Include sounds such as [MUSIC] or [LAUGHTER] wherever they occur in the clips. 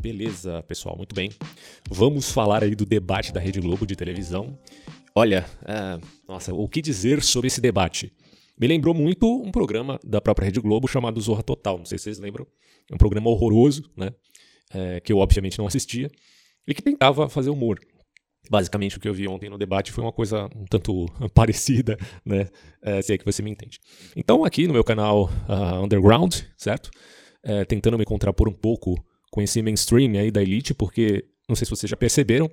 Beleza, pessoal, muito bem. Vamos falar aí do debate da Rede Globo de televisão. Olha, é, nossa, o que dizer sobre esse debate? Me lembrou muito um programa da própria Rede Globo chamado Zorra Total. Não sei se vocês lembram. É um programa horroroso, né? É, que eu obviamente não assistia e que tentava fazer humor. Basicamente, o que eu vi ontem no debate foi uma coisa um tanto [LAUGHS] parecida, né? É, se é que você me entende. Então, aqui no meu canal uh, Underground, certo? É, tentando me contrapor um pouco com esse mainstream aí da elite, porque não sei se vocês já perceberam,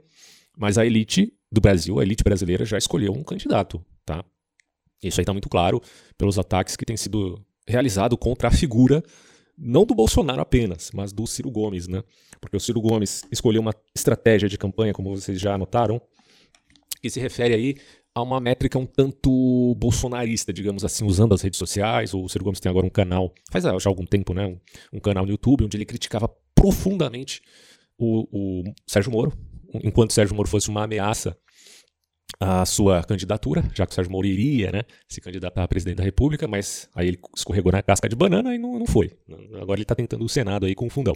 mas a elite do Brasil, a elite brasileira, já escolheu um candidato, tá? Isso aí está muito claro pelos ataques que têm sido realizados contra a figura, não do Bolsonaro apenas, mas do Ciro Gomes, né? Porque o Ciro Gomes escolheu uma estratégia de campanha, como vocês já notaram, que se refere aí a uma métrica um tanto bolsonarista, digamos assim, usando as redes sociais. O Ciro Gomes tem agora um canal, faz já algum tempo, né? Um, um canal no YouTube, onde ele criticava profundamente o, o Sérgio Moro, enquanto Sérgio Moro fosse uma ameaça à sua candidatura, já que o Sérgio Moro iria né, se candidatar a presidente da República, mas aí ele escorregou na casca de banana e não, não foi. Agora ele está tentando o Senado aí com o fundão.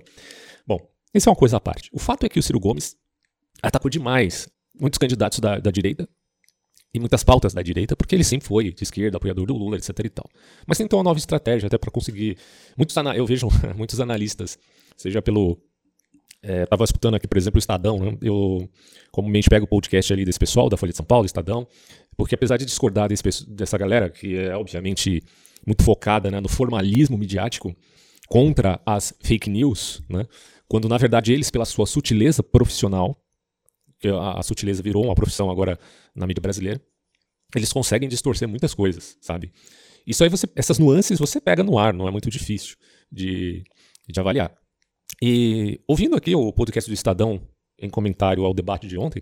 Bom, isso é uma coisa à parte. O fato é que o Ciro Gomes atacou demais muitos candidatos da, da direita, e muitas pautas da direita, porque ele sempre foi de esquerda, apoiador do Lula, etc e tal. Mas tentou uma nova estratégia até para conseguir. Muitos eu vejo [LAUGHS] muitos analistas, seja pelo. É, escutando aqui, por exemplo, o Estadão, né? eu comumente pego o podcast ali desse pessoal, da Folha de São Paulo, Estadão, porque apesar de discordar desse, dessa galera, que é obviamente muito focada né, no formalismo midiático contra as fake news, né, quando na verdade eles, pela sua sutileza profissional, a, a sutileza virou uma profissão agora na mídia brasileira, eles conseguem distorcer muitas coisas, sabe? Isso aí você, essas nuances você pega no ar, não é muito difícil de, de avaliar. E ouvindo aqui o podcast do Estadão em comentário ao debate de ontem,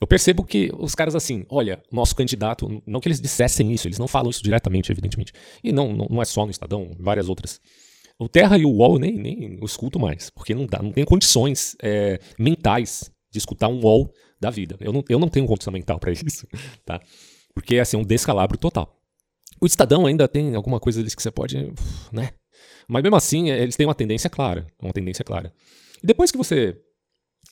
eu percebo que os caras assim, olha, nosso candidato, não que eles dissessem isso, eles não falam isso diretamente, evidentemente. E não, não, não é só no Estadão, várias outras. O Terra e o UOL nem, nem eu escuto mais, porque não dá, não tem condições é, mentais de escutar um wall da vida. Eu não, eu não tenho condição mental para [LAUGHS] isso, tá? Porque é assim, um descalabro total. O Estadão ainda tem alguma coisa deles que você pode, né? Mas mesmo assim, é, eles têm uma tendência clara, uma tendência clara. E depois que você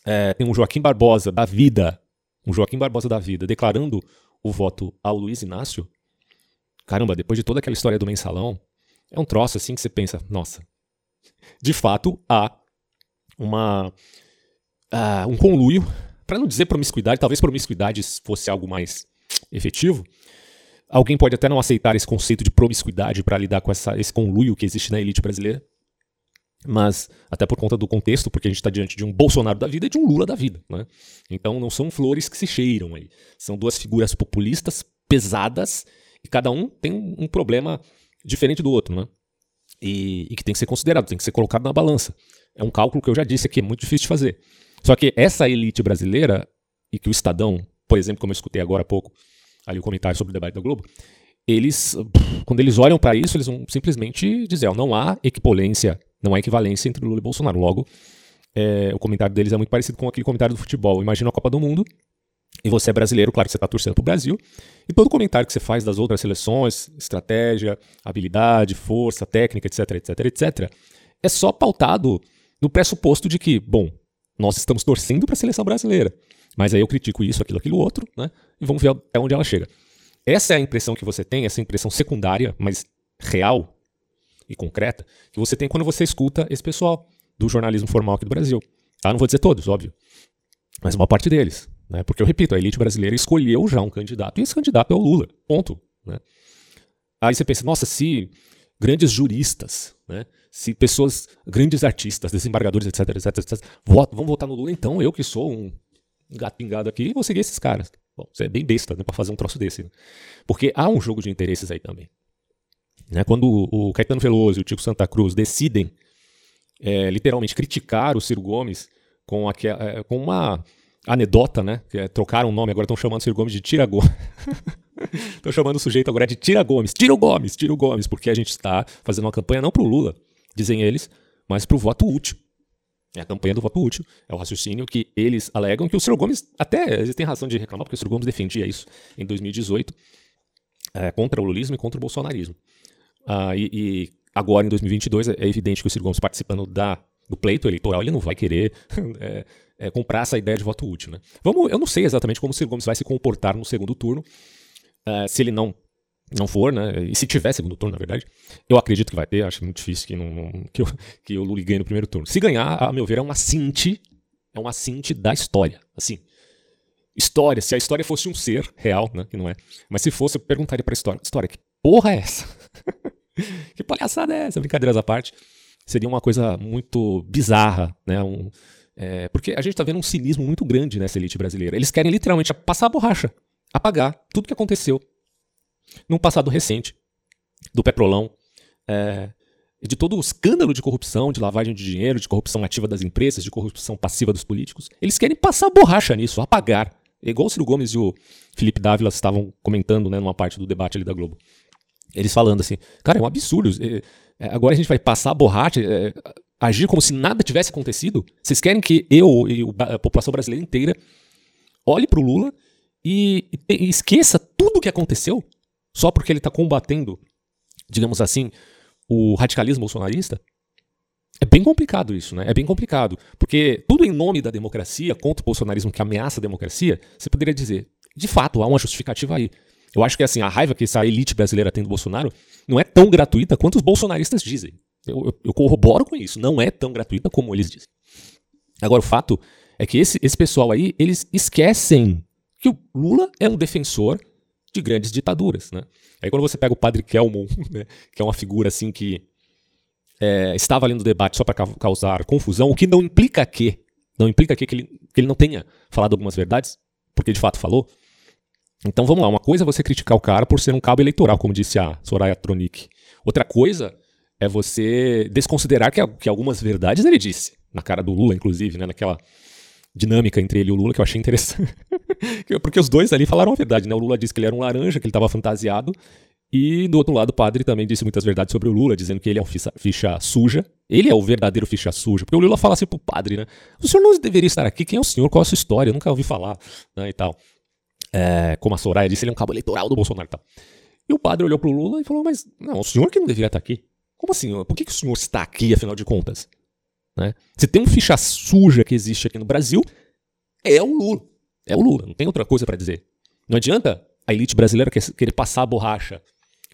é, tem um Joaquim Barbosa da vida, um Joaquim Barbosa da vida, declarando o voto ao Luiz Inácio, caramba, depois de toda aquela história do mensalão, é um troço assim que você pensa, nossa, de fato há uma uh, um conluio, para não dizer promiscuidade, talvez promiscuidade fosse algo mais efetivo. Alguém pode até não aceitar esse conceito de promiscuidade para lidar com essa, esse conluio que existe na elite brasileira, mas até por conta do contexto, porque a gente está diante de um Bolsonaro da vida e de um Lula da vida. Né? Então não são flores que se cheiram aí. São duas figuras populistas pesadas e cada um tem um, problema diferente do outro. Né? E, e, que tem que ser considerado, tem que ser colocado na balança. É um cálculo que eu já disse aqui, é muito difícil de fazer. Só que essa elite brasileira, e que o Estadão, por exemplo, como eu escutei agora há pouco, ali o comentário sobre o debate da Globo, eles, quando eles olham para isso, eles vão simplesmente dizer, ó, não há equipolência, não há equivalência entre Lula e Bolsonaro. Logo, é, o comentário deles é muito parecido com aquele comentário do futebol. Imagina a Copa do Mundo, e você é brasileiro, claro que você está torcendo para o Brasil, e todo comentário que você faz das outras seleções, estratégia, habilidade, força, técnica, etc, etc, etc, é só pautado no pressuposto de que, bom, nós estamos torcendo para a seleção brasileira. Mas aí eu critico isso, aquilo, aquilo outro, né? E vamos ver até onde ela chega. Essa é a impressão que você tem, essa impressão secundária, mas real e concreta, que você tem quando você escuta esse pessoal do jornalismo formal aqui do Brasil. Tá? Não vou dizer todos, óbvio. Mas uma parte deles. Né? Porque eu repito, a elite brasileira escolheu já um candidato, e esse candidato é o Lula. Ponto. Né? Aí você pensa, nossa, se grandes juristas, né? se pessoas, grandes artistas, desembargadores, etc, etc, etc, vão votar no Lula, então eu que sou um gato pingado aqui, vou seguir esses caras. Bom, você é bem besta né, para fazer um troço desse. Né? Porque há um jogo de interesses aí também. Né? Quando o Caetano Veloso e o Tico Santa Cruz decidem é, literalmente criticar o Ciro Gomes com, aqua, é, com uma anedota, né? Que é, trocaram o nome, agora estão chamando o Ciro Gomes de Tira Gomes. [LAUGHS] Estão chamando o sujeito agora de Tira Gomes. Tira o Gomes, tira o Gomes, porque a gente está fazendo uma campanha não para o Lula, dizem eles, mas para o voto útil. É a campanha do voto útil. É o raciocínio que eles alegam que o Ciro Gomes, até eles têm razão de reclamar, porque o Ciro Gomes defendia isso em 2018 é, contra o lulismo e contra o bolsonarismo. Ah, e, e, agora, em 2022, é evidente que o Ciro Gomes participando da do pleito eleitoral, ele não vai querer [LAUGHS] é, é, comprar essa ideia de voto útil. Né? Vamos, eu não sei exatamente como o Ciro Gomes vai se comportar no segundo turno, uh, se ele não não for, né? E se tiver segundo turno, na verdade, eu acredito que vai ter, acho muito difícil que, não, que, eu, que o Lula ganhe no primeiro turno. Se ganhar, a meu ver, é um assinte, é um assinte da história. Assim, história, se a história fosse um ser real, né? Que não é. Mas se fosse, eu perguntaria pra história: história, que porra é essa? [LAUGHS] que palhaçada é essa? Brincadeiras à parte. Seria uma coisa muito bizarra, né? Um, é, porque a gente tá vendo um cinismo muito grande nessa elite brasileira. Eles querem literalmente passar a borracha, apagar tudo que aconteceu num passado recente do Petrolão, é, de todo o escândalo de corrupção, de lavagem de dinheiro, de corrupção ativa das empresas, de corrupção passiva dos políticos. Eles querem passar borracha nisso, apagar. É igual o Ciro Gomes e o Felipe Dávila estavam comentando né, numa parte do debate ali da Globo. Eles falando assim, cara, é um absurdo. É, é, agora a gente vai passar a borracha, é, agir como se nada tivesse acontecido. Vocês querem que eu e a população brasileira inteira olhe para o Lula e, e esqueça tudo o que aconteceu? Só porque ele está combatendo, digamos assim, o radicalismo bolsonarista, é bem complicado isso, né? É bem complicado. Porque tudo em nome da democracia, contra o bolsonarismo que ameaça a democracia, você poderia dizer, de fato, há uma justificativa aí. Eu acho que assim, a raiva que essa elite brasileira tem do Bolsonaro não é tão gratuita quanto os bolsonaristas dizem. Eu, eu, eu corroboro com isso. Não é tão gratuita como eles dizem. Agora, o fato é que esse, esse pessoal aí, eles esquecem que o Lula é um defensor de grandes ditaduras. Né? Aí quando você pega o padre Kelmon, [LAUGHS] né, que é uma figura assim que é, estava ali no debate só para causar confusão, o que não implica que, não implica que, que, ele, que ele não tenha falado algumas verdades, porque de fato falou. Então vamos lá, uma coisa é você criticar o cara por ser um cabo eleitoral, como disse a Soraya Tronic. Outra coisa é você desconsiderar que, que algumas verdades ele disse, na cara do Lula, inclusive, né, naquela dinâmica entre ele e o Lula que eu achei interessante. [LAUGHS] Porque os dois ali falaram a verdade, né? O Lula disse que ele era um laranja, que ele estava fantasiado. E do outro lado, o padre também disse muitas verdades sobre o Lula, dizendo que ele é um ficha, ficha, suja. Ele é o verdadeiro ficha suja. Porque o Lula fala assim pro padre, né? O senhor não deveria estar aqui. Quem é o senhor? Qual é a sua história? Eu nunca ouvi falar, né? E tal. É, como a Soraya disse, ele é um cabo eleitoral do Bolsonaro e tal. E o padre olhou pro Lula e falou: Mas não, o senhor que não deveria estar aqui. Como assim? Por que, que o senhor está aqui, afinal de contas? Né? Se tem um ficha suja que existe aqui no Brasil, é o Lula. É o Lula, não tem outra coisa para dizer. Não adianta a elite brasileira querer passar a borracha.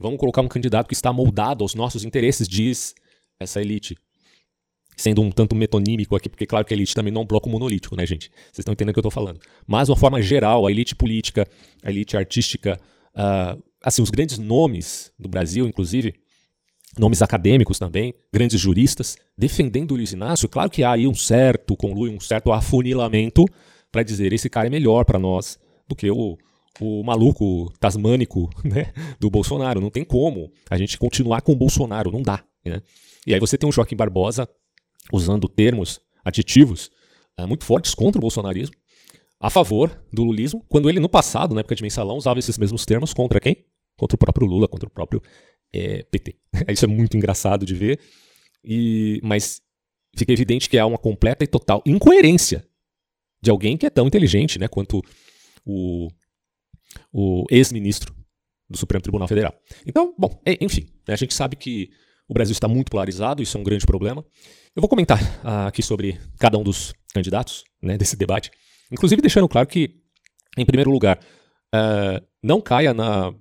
Vamos colocar um candidato que está moldado aos nossos interesses, diz essa elite. Sendo um tanto metonímico aqui, porque claro que a elite também não é um bloco monolítico, né, gente? Vocês estão entendendo o que eu estou falando. Mas, de uma forma geral, a elite política, a elite artística, uh, assim, os grandes nomes do Brasil, inclusive, nomes acadêmicos também, grandes juristas, defendendo o Luiz Inácio, claro que há aí um certo conluio, um certo afunilamento para dizer esse cara é melhor para nós do que o, o maluco tasmânico [LAUGHS] né, do Bolsonaro. Não tem como a gente continuar com o Bolsonaro, não dá. Né? E aí você tem o Joaquim Barbosa usando termos aditivos é, muito fortes contra o bolsonarismo, a favor do lulismo, quando ele no passado, na época de mensalão, usava esses mesmos termos contra quem? Contra o próprio Lula, contra o próprio é, PT. [LAUGHS] Isso é muito engraçado de ver, e, mas fica evidente que há uma completa e total incoerência de alguém que é tão inteligente né, quanto o, o ex-ministro do Supremo Tribunal Federal. Então, bom, é, enfim, né, a gente sabe que o Brasil está muito polarizado, isso é um grande problema. Eu vou comentar aqui sobre cada um dos candidatos né, desse debate, inclusive deixando claro que, em primeiro lugar, uh, não caia na,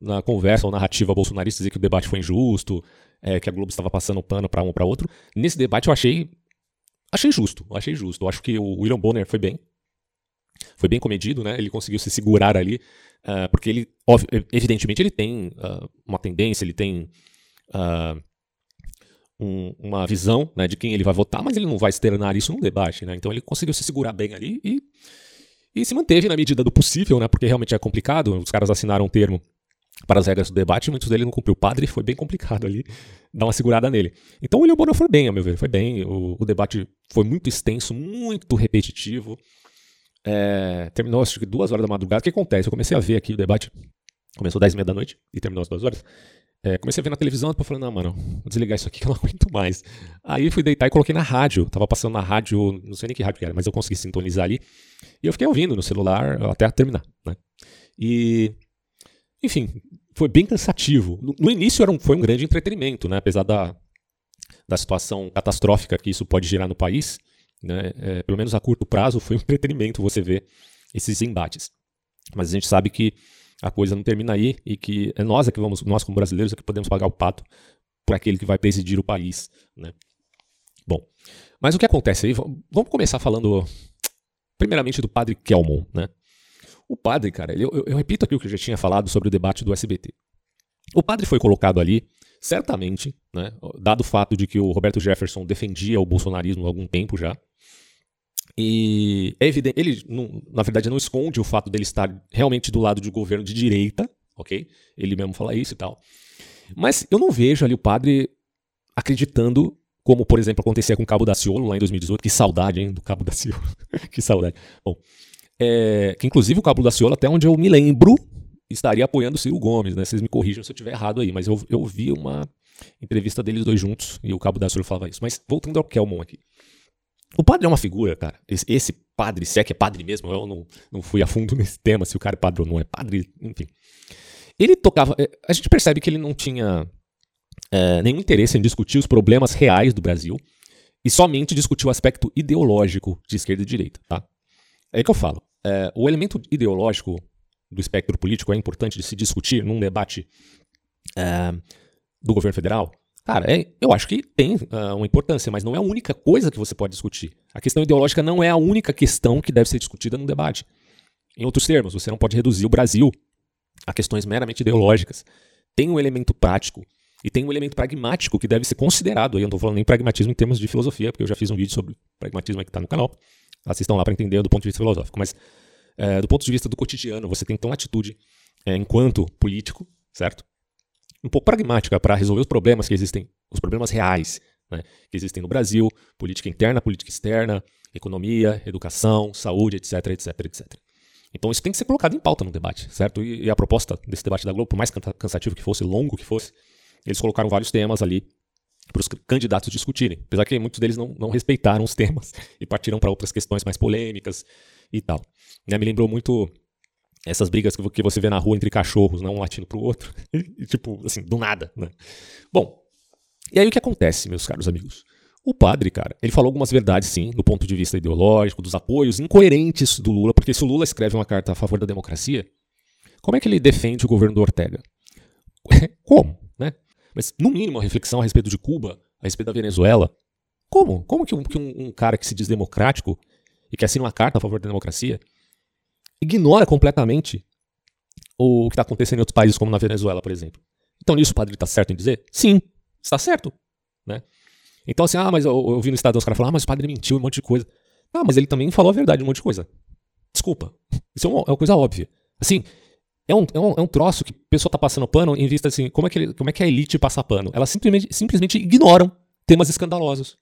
na conversa ou narrativa bolsonarista dizer que o debate foi injusto, é, que a Globo estava passando pano para um para outro. Nesse debate eu achei Achei justo, achei justo. Eu acho que o William Bonner foi bem. Foi bem comedido, né? Ele conseguiu se segurar ali, uh, porque ele, evidentemente, ele tem uh, uma tendência, ele tem uh, um, uma visão né, de quem ele vai votar, mas ele não vai externar isso num debate, né? Então ele conseguiu se segurar bem ali e, e se manteve na medida do possível, né? Porque realmente é complicado. Os caras assinaram um termo para as regras do debate, muitos dele não cumpriu. O padre foi bem complicado ali, dar uma segurada nele. Então o Bonner foi bem, a meu ver, foi bem. O, o debate foi muito extenso, muito repetitivo. É, terminou acho que duas horas da madrugada. O que acontece? Eu comecei a ver aqui o debate, começou às 10 e meia da noite e terminou às duas horas. É, comecei a ver na televisão, depois falei, não, mano, vou desligar isso aqui que eu não [LAUGHS] aguento mais. Aí fui deitar e coloquei na rádio. Tava passando na rádio, não sei nem que rádio que era, mas eu consegui sintonizar ali. E eu fiquei ouvindo no celular até terminar, né? E enfim, foi bem cansativo. No, início era um, foi um grande entretenimento, né? Apesar da, da situação catastrófica que isso pode gerar no país, né, é, pelo menos a curto prazo, foi um [LAUGHS] entretenimento você ver esses embates. Mas a gente sabe que a coisa não termina aí e que é nós é que vamos, nós como brasileiros, é que podemos pagar o pato por aquele que vai presidir o país. Né? Bom, mas o que acontece aí? Vamos começar falando primeiramente do padre Kelmon. Né? O padre, cara, eu, eu, eu repito aqui o que eu já tinha falado sobre o debate do SBT. O padre foi colocado ali, certamente, né, dado o fato de que o Roberto Jefferson defendia o bolsonarismo há algum tempo já, e é evidente, ele, não, na verdade, não esconde o fato dele estar realmente do lado de um governo de direita, ok? Ele mesmo fala isso e tal. Mas eu não vejo ali o padre acreditando, como, por exemplo, acontecia com o Cabo da Ciolo lá em 2018. Que saudade, hein, do Cabo da Ciolo. [LAUGHS] que saudade. Bom, é, que inclusive o Cabo da Ciolo, até onde eu me lembro, estaria apoiando o Ciro Gomes, né? Vocês me corrijam se eu estiver errado aí, mas eu, eu vi uma entrevista deles dois juntos e o Cabo da Ciolo falava isso. Mas voltando ao Kelmon aqui. O padre é uma figura, cara. Esse, esse, padre, se é que é padre mesmo, eu não, não fui a fundo [LAUGHS] nesse tema, se o cara é padre ou não é padre, enfim. Ele tocava. É, a gente percebe que ele não tinha é, nenhum interesse em discutir os problemas reais do Brasil e somente discutir o aspecto ideológico de esquerda e direita, tá? É que eu falo. É, o elemento ideológico do espectro político é importante de se discutir num debate é, do governo federal, Cara, é, eu acho que tem uh, uma importância, mas não é a única coisa que você pode discutir. A questão ideológica não é a única questão que deve ser discutida no debate. Em outros termos, você não pode reduzir o Brasil a questões meramente ideológicas. Tem um elemento prático e tem um elemento pragmático que deve ser considerado. Aí eu não estou falando nem pragmatismo em termos de filosofia, porque eu já fiz um vídeo sobre pragmatismo que está no canal. Assistam lá para entender do ponto de vista filosófico. Mas é, do ponto de vista do cotidiano, você tem então atitude é, enquanto político, certo? um pouco pragmática para resolver os problemas que existem, os problemas reais né, que existem no Brasil, política interna, política externa, economia, educação, saúde, etc, etc, etc. Então isso tem que ser colocado em pauta no debate, certo? E, e a proposta desse debate da Globo, por mais cansativo que fosse, longo que fosse, eles colocaram vários temas ali para os candidatos discutirem. Apesar que muitos deles não, não respeitaram os temas [LAUGHS] e partiram para outras questões mais polêmicas e tal. Né, me lembrou muito essas brigas que você vê na rua entre cachorros, não um latindo pro outro. [LAUGHS] e, tipo, assim, do nada, né? Bom, e aí o que acontece, meus caros amigos? O padre, cara, ele falou algumas verdades, sim, do ponto de vista ideológico, dos apoios incoerentes do Lula, porque se o Lula escreve uma carta a favor da democracia, como é que ele defende o governo do Ortega? [LAUGHS] Como, né? Mas, no mínimo, uma reflexão a respeito de Cuba, a respeito da Venezuela. Como? Como que um, que um, um cara que se diz democrático e que assina uma carta a favor da democracia ignora completamente o que está acontecendo em outros países, como na Venezuela, por exemplo. Então, nisso o padre está certo em dizer? Sim, está certo. Né? Então, assim, ah, mas eu, eu vi no Estado os caras falar, ah, mas o padre mentiu um monte de coisa. Ah, mas ele também falou a verdade um monte de coisa. Desculpa. Isso é uma, é uma coisa óbvia. Assim, é um, é, um, é um troço que a pessoa está passando pano em vista assim, como é que, como é que a elite passa pano? Elas simplesmente, simplesmente ignoram temas escandalosos.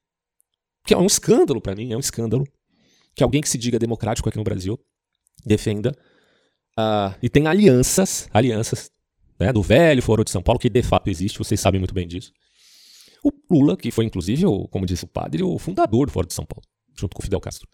Que é um escândalo para mim, é um escândalo que alguém que se diga democrático aqui no Brasil defenda. Uh, e tem alianças, alianças né, do velho Foro de São Paulo, que de fato existe, vocês sabem muito bem disso. O Lula, que foi inclusive, como disse o padre, o fundador do Foro de São Paulo, junto com o Fidel Castro.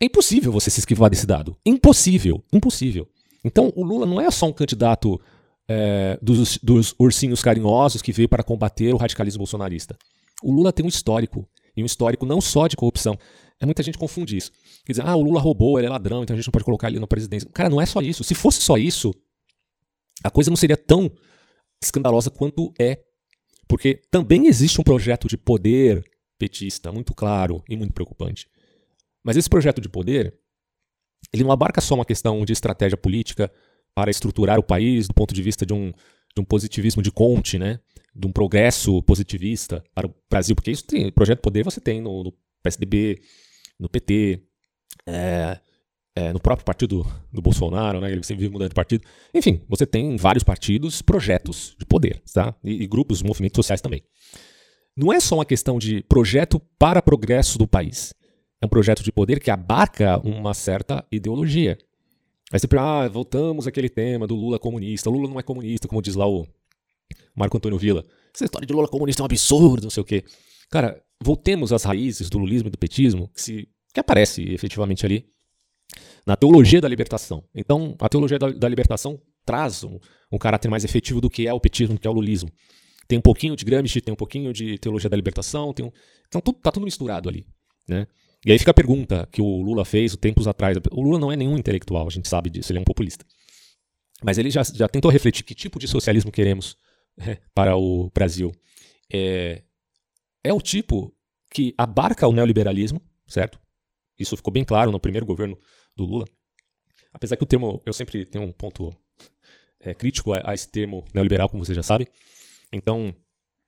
É impossível você se esquivar desse dado. Impossível, impossível. Então, o Lula não é só um candidato é, dos, dos ursinhos carinhosos que veio para combater o radicalismo bolsonarista. O Lula tem um histórico, e um histórico não só de corrupção, é muita gente confunde isso. Quer dizer, ah, o Lula roubou, ele é ladrão, então a gente não pode colocar ele na presidência. Cara, não é só isso. Se fosse só isso, a coisa não seria tão escandalosa quanto é. Porque também existe um projeto de poder petista muito claro e muito preocupante. Mas esse projeto de poder, ele não abarca só uma questão de estratégia política para estruturar o país do ponto de vista de um, de um positivismo de Conte, né? de um progresso positivista para o Brasil, porque isso tem, projeto de poder você tem no, no PSDB, no PT, é, é, no próprio partido do Bolsonaro, né? Ele sempre vive mudando de partido. Enfim, você tem vários partidos, projetos de poder, tá? E, e grupos, movimentos sociais também. Não é só uma questão de projeto para progresso do país. É um projeto de poder que abarca uma certa ideologia. Aí sempre, ah, voltamos àquele tema do Lula comunista. Lula não é comunista, como diz lá o Marco Antônio Villa. Essa história de Lula comunista é um absurdo, não sei o quê. Cara, voltemos às raízes do lulismo e do petismo, que, se, que aparece efetivamente ali na teologia da libertação. Então, a teologia da, da libertação traz um, um, caráter mais efetivo do que é o petismo, do que é o lulismo. Tem um pouquinho de Gramsci, tem um pouquinho de teologia da libertação, tem um... então tudo, tá tudo misturado ali. Né? E aí fica a pergunta que o Lula fez tempos atrás. O Lula não é nenhum intelectual, a gente sabe disso, ele é um populista. Mas ele já, já tentou refletir que tipo de socialismo queremos né, para o Brasil. É, é o tipo que abarca o neoliberalismo, certo? Isso ficou bem claro no primeiro governo do Lula. Apesar que o termo, eu sempre tenho um ponto é, crítico a, a, esse termo neoliberal, como você já sabe. Então,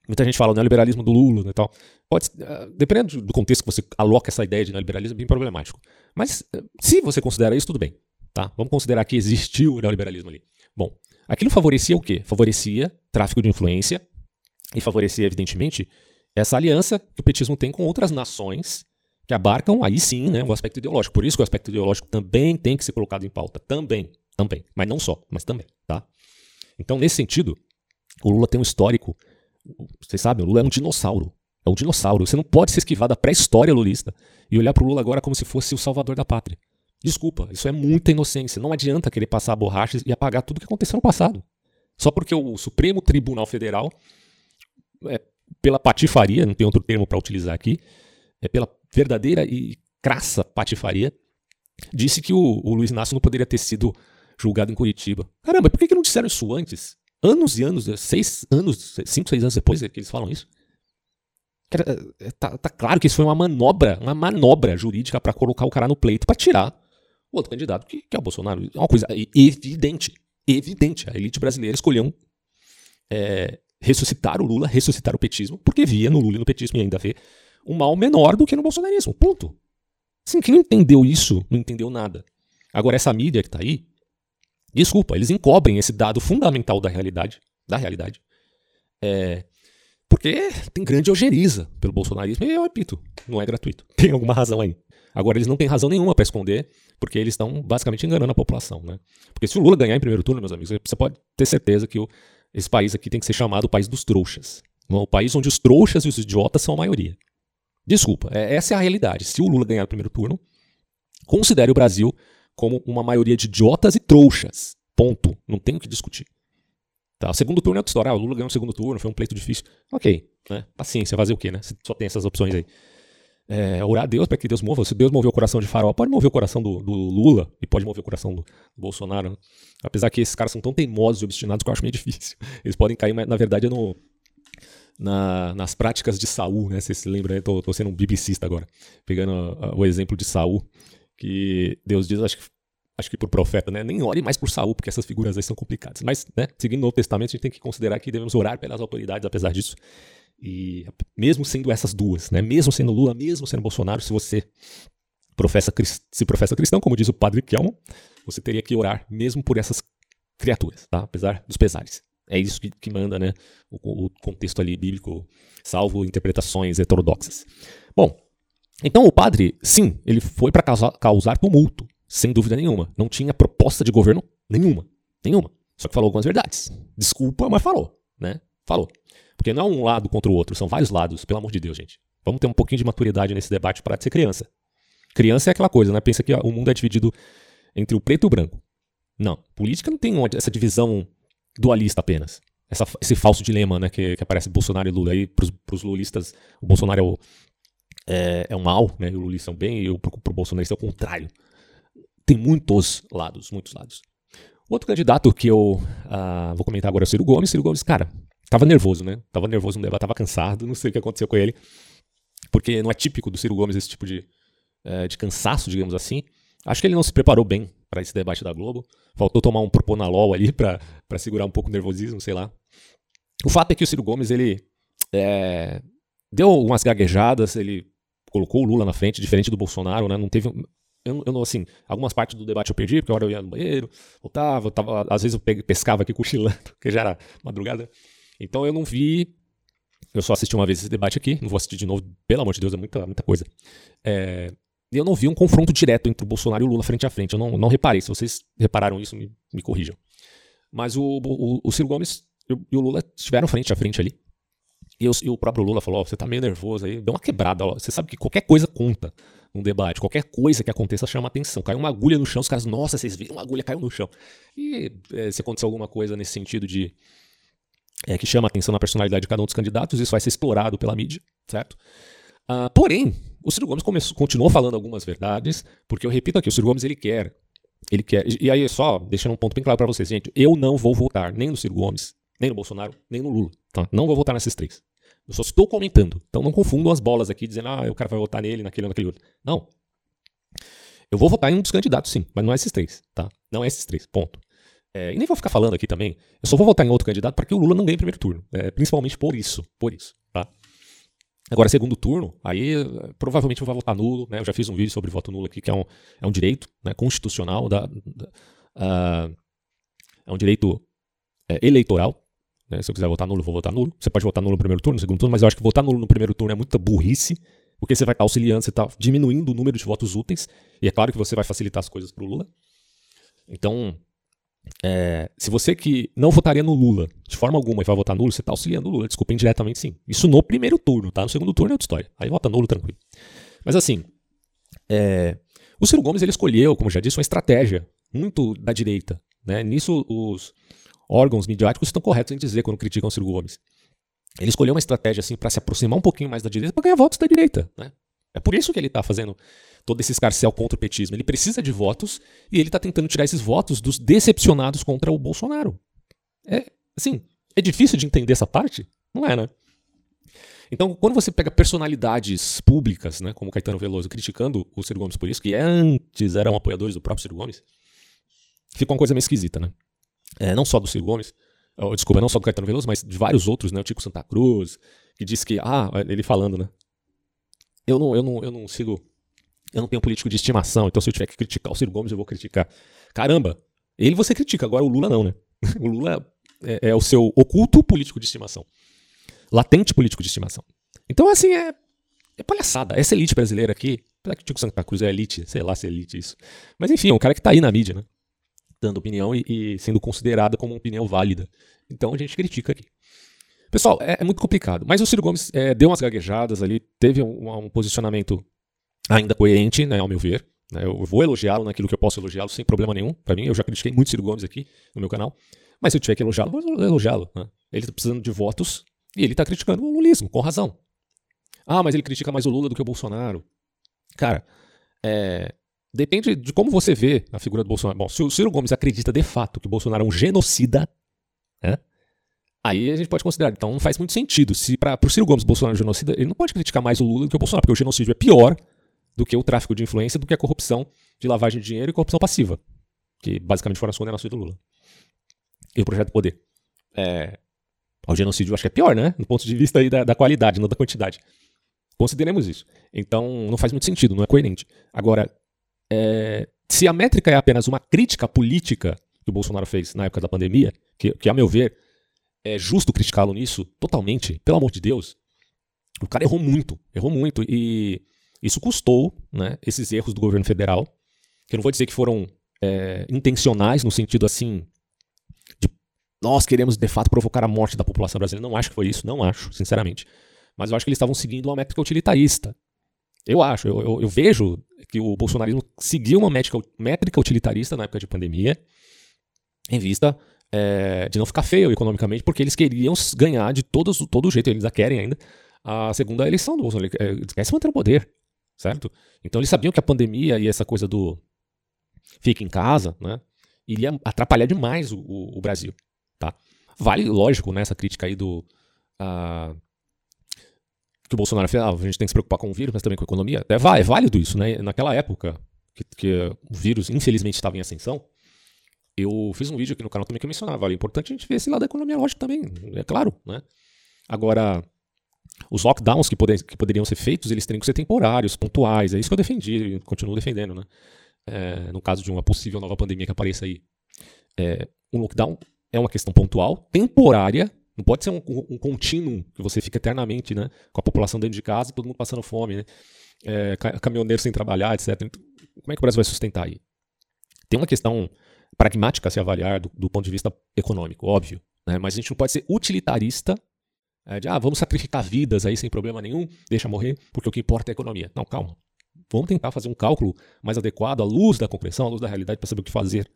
muita gente fala o neoliberalismo do Lula né, e tal. Pode, uh, dependendo do contexto que você aloca essa ideia de neoliberalismo, é bem problemático. Mas, uh, se você considera isso, tudo bem. Tá? Vamos considerar que existiu o neoliberalismo ali. Bom, aquilo favorecia o quê? Favorecia tráfico de influência e favorecia, evidentemente, essa aliança que o petismo tem com outras nações que abarcam, aí sim, né, o aspecto ideológico. Por isso que o aspecto ideológico também tem que ser colocado em pauta. Também, também. Mas não só, mas também, tá? Então, nesse sentido, o Lula tem um histórico. Vocês sabem, o Lula é um dinossauro. É um dinossauro. Você não pode se esquivar da pré-história lulista e olhar para o Lula agora como se fosse o salvador da pátria. Desculpa, isso é muita inocência. Não adianta querer passar a borracha e apagar tudo que aconteceu no passado. Só porque o Supremo Tribunal Federal, é, pela patifaria, não tem outro termo para utilizar aqui, é pela verdadeira e crassa patifaria, disse que o, o, Luiz Inácio não poderia ter sido julgado em Curitiba. Caramba, por que, que não disseram isso antes? Anos e anos, seis anos, cinco, seis anos depois que eles falam isso. É, é, tá, tá claro que isso foi uma manobra, uma manobra jurídica para colocar o cara no pleito para tirar o outro candidato, que, que, é o Bolsonaro. É uma coisa evidente, evidente. A elite brasileira escolheu é, ressuscitar o Lula, ressuscitar o petismo, porque via no Lula e no petismo e ainda vê um mal menor do que no bolsonarismo. Ponto. Assim, quem não entendeu isso, não entendeu nada. Agora, essa mídia que está aí, desculpa, eles encobrem esse dado fundamental da realidade, da realidade, é, porque tem grande ojeriza pelo bolsonarismo, e eu repito, não é gratuito. [LAUGHS] Tem alguma razão aí. Agora, eles não têm razão nenhuma para esconder, porque eles estão basicamente enganando a população. Né? Porque se o Lula ganhar em primeiro turno, meus amigos, você pode ter certeza que o, esse país aqui tem que ser chamado o país dos trouxas. O país onde os trouxas e os idiotas são a maioria. Desculpa, é, essa é a realidade. Se o Lula ganhar o primeiro turno, considere o Brasil como uma maioria de idiotas e trouxas. Ponto. Não tem o que discutir. Tá, segundo turno é outra história. Ah, o Lula ganhou o segundo turno, foi um pleito difícil. Ok, né? Paciência, fazer o quê, né? Só tem essas opções aí. É, orar a Deus para que Deus mova. Se Deus mover o coração de Farol, pode mover o coração do, do Lula e pode mover o coração do, do Bolsonaro. Né? Apesar que esses caras são tão teimosos e obstinados que eu acho meio [LAUGHS] difícil. Eles podem cair, na verdade no, na, nas práticas de Saul, né? Você se lembra, eu tô, tô sendo um biblicista agora, pegando a, a, o exemplo de Saul, que Deus diz, acho que, acho que por profeta, né? Nem ore mais por Saul, porque essas figuras aí são complicadas. Mas, né, seguindo o Novo Testamento, a gente tem que considerar que devemos orar pelas autoridades, apesar disso. E mesmo sendo essas duas, né? Mesmo sendo Lula, mesmo sendo Bolsonaro, se você professa, se professa cristão, como diz o padre Kelman, você teria que orar mesmo por essas criaturas, tá? Apesar dos pesares. É isso que, que manda né, o, o, contexto ali bíblico, salvo interpretações heterodoxas. Bom, então o padre, sim, ele foi para causar, tumulto, sem dúvida nenhuma. Não tinha proposta de governo nenhuma, nenhuma. Só que falou algumas verdades. Desculpa, mas falou, né? Falou. Porque não é um lado contra o outro, são vários lados, pelo amor de Deus, gente. Vamos ter um pouquinho de maturidade nesse debate para de ser criança. Criança é aquela coisa, né? Pensa que o mundo é dividido entre o preto e o branco. Não, política não tem essa divisão dualista apenas. Essa, esse falso dilema né, que, que aparece Bolsonaro e Lula. Aí, para os lulistas, o Bolsonaro é o, é, é o mal, né, e o Lulista é o bem, e o bolsonarista é o contrário. Tem muitos lados, muitos lados. Outro candidato que eu uh, vou comentar agora é o Ciro Gomes. Ciro Gomes, cara, tava nervoso, né? Tava nervoso no debate, tava cansado, não sei o que aconteceu com ele. Porque não é típico do Ciro Gomes esse tipo de, uh, de cansaço, digamos assim. Acho que ele não se preparou bem para esse debate da Globo. Faltou tomar um proponalol ali para segurar um pouco o nervosismo, sei lá. O fato é que o Ciro Gomes, ele é, deu umas gaguejadas, ele colocou o Lula na frente, diferente do Bolsonaro, né? Não teve. Eu, eu assim, algumas partes do debate eu perdi, porque a hora eu ia no banheiro, voltava, eu tava, às vezes eu pescava aqui cochilando, [LAUGHS] porque já era madrugada. Então eu não vi. Eu só assisti uma vez esse debate aqui, não vou assistir de novo, pelo amor de Deus, é muita, muita coisa. É, eu não vi um confronto direto entre o Bolsonaro e o Lula frente a frente. Eu não, não reparei. Se vocês repararam isso, me, me corrijam. Mas o, o, o Ciro Gomes e o Lula estiveram frente a frente ali. E, eu, e o próprio Lula falou: oh, você tá meio nervoso aí, deu uma quebrada. Ó. Você sabe que qualquer coisa conta num debate, qualquer coisa que aconteça chama atenção. Caiu uma agulha no chão, os caras, nossa, vocês viram, uma agulha caiu no chão. E é, se aconteceu alguma coisa nesse sentido de é, que chama atenção na personalidade de cada um dos candidatos, isso vai ser explorado pela mídia, certo? Uh, porém, o Ciro Gomes começou, continuou falando algumas verdades, porque eu repito aqui, o Ciro Gomes ele quer, ele quer, e aí só deixando um ponto bem claro para vocês, gente, eu não vou votar nem no Ciro Gomes, nem no Bolsonaro, nem no Lula, tá? Não vou votar nesses três. Eu só estou comentando, então não confundam as bolas aqui dizendo, ah, o cara vai votar nele, naquele ou naquele outro. Não. Eu vou votar em um dos candidatos, sim, mas não é esses três, tá? Não é esses três, ponto. É, e nem vou ficar falando aqui também. Eu só vou votar em outro candidato para que o Lula não ganhe primeiro turno. É, principalmente por isso. Por isso. Tá? Agora, segundo turno, aí provavelmente eu vou votar nulo. Né? Eu já fiz um vídeo sobre voto nulo aqui, que é um, é um direito né, constitucional, da, da uh, é um direito é, eleitoral. Né? Se eu quiser votar nulo, eu vou votar nulo. Você pode votar nulo no primeiro turno, no segundo turno, mas eu acho que votar nulo no primeiro turno é muita burrice, porque você vai estar auxiliando, você está diminuindo o número de votos úteis, e é claro que você vai facilitar as coisas para o Lula. Então, é, se você que não votaria no Lula de forma alguma e vai votar nulo, você está auxiliando o Lula. Desculpa, indiretamente sim. Isso no primeiro turno, tá? No segundo turno é outra história. Aí vota nulo tranquilo. Mas assim, é, o Ciro Gomes ele escolheu, como já disse, uma estratégia muito da direita. Né? Nisso os órgãos midiáticos estão corretos em dizer quando criticam o Ciro Gomes. Ele escolheu uma estratégia assim para se aproximar um pouquinho mais da direita para ganhar votos da direita. Né? É por isso que ele está fazendo todo esse escarcel contra o petismo. Ele precisa de votos e ele está tentando tirar esses votos dos decepcionados contra o Bolsonaro. É, assim, é difícil de entender essa parte? Não é, né? Então, quando você pega personalidades públicas, né, como Caetano Veloso, criticando o Ciro Gomes por isso, que antes eram apoiadores do próprio Ciro Gomes, fica uma coisa meio esquisita, né? É, não só do Ciro Gomes, desculpa, não só do Caetano Veloso, mas de vários outros, né? O Tico Santa Cruz, que diz que, ah, ele falando, né? Eu não, eu não, eu não sigo eu não tenho político de estimação, então se eu tiver que criticar o Ciro Gomes, eu vou criticar. Caramba, ele você critica, agora o Lula não, né? [LAUGHS] O Lula é, é o seu oculto político de estimação. Latente político de estimação. Então, assim, é, é palhaçada. Essa elite brasileira aqui, apesar que o Tico Santa Cruz é elite, sei lá se é elite isso. Mas enfim, é um cara que tá aí na mídia, né? Dando opinião e, e sendo considerada como uma opinião válida. Então a gente critica aqui. Pessoal, é, é muito complicado. Mas o Ciro Gomes é, deu umas gaguejadas ali, teve um, um posicionamento ainda coerente, né, ao meu ver. Né, eu vou elogiá-lo naquilo que eu posso elogiá-lo sem problema nenhum. Para mim, eu já critiquei muito Ciro Gomes aqui no meu canal. Mas se eu tiver que elogiá-lo, vou elogiá-lo. Né? Ele está precisando de votos e ele está criticando o lulismo, com razão. Ah, mas ele critica mais o Lula do que o Bolsonaro. Cara, é, depende de como você vê a figura do Bolsonaro. Bom, se o Ciro Gomes acredita de fato que o Bolsonaro é um genocida, né? Aí a gente pode considerar. Então não faz muito sentido. Se para o Ciro Gomes Bolsonaro é um genocida, ele não pode criticar mais o Lula do que o Bolsonaro, porque o genocídio é pior do que o tráfico de influência, do que a corrupção de lavagem de dinheiro e corrupção passiva, que basicamente foram as condenações do Lula. E o projeto Poder. É, o genocídio eu acho que é pior, né? No ponto de vista aí da, da qualidade, não da quantidade. Consideremos isso. Então, não faz muito sentido, não é coerente. Agora, é, se a métrica é apenas uma crítica política que o Bolsonaro fez na época da pandemia, que, que a meu ver, é justo criticá-lo nisso totalmente, pelo amor de Deus, o cara errou muito, errou muito. E isso custou né, esses erros do governo federal, que eu não vou dizer que foram é, intencionais no sentido assim de nós queremos de fato provocar a morte da população brasileira. Não acho que foi isso, não acho, sinceramente. Mas eu acho que eles estavam seguindo uma métrica utilitarista. Eu acho, eu, eu, eu vejo que o bolsonarismo seguiu uma métrica, métrica utilitarista na época de pandemia, em vista é, de não ficar feio economicamente, porque eles queriam ganhar de todos, todo jeito, eles a querem ainda, a segunda eleição do Bolsonaro. Eles querem se manter no poder certo? Então eles sabiam que a pandemia e essa coisa do fica em casa, né, iria atrapalhar demais o, o, o Brasil, tá? Vale, lógico, né, essa crítica aí do uh, que o Bolsonaro fez, ah, a gente tem que se preocupar com o vírus, mas também com a economia. É, é válido isso, né? Naquela época que, que o vírus infelizmente estava em ascensão, eu fiz um vídeo aqui no canal também que eu mencionava, é importante a gente ver esse lado da economia, lógico também, é claro, né? Agora, os lockdowns que, poder, que, poderiam ser feitos, eles teriam que ser temporários, pontuais. É isso que eu defendi e continuo defendendo, né? É, no caso de uma possível nova pandemia que apareça aí. É, um lockdown é uma questão pontual, temporária, não pode ser um, um, contínuo que você fica eternamente, né? Com a população dentro de casa e todo mundo passando fome, né? É, caminhoneiro sem trabalhar, etc. Então, como é que o Brasil vai sustentar aí? Tem uma questão pragmática a se avaliar do, do ponto de vista econômico, óbvio. Né? Mas a gente não pode ser utilitarista é de, ah, vamos sacrificar vidas aí sem problema nenhum, deixa morrer, porque o que importa é a economia. Não, calma. Vamos tentar fazer um cálculo mais adequado à luz da compreensão, à luz da realidade, para saber o que fazer.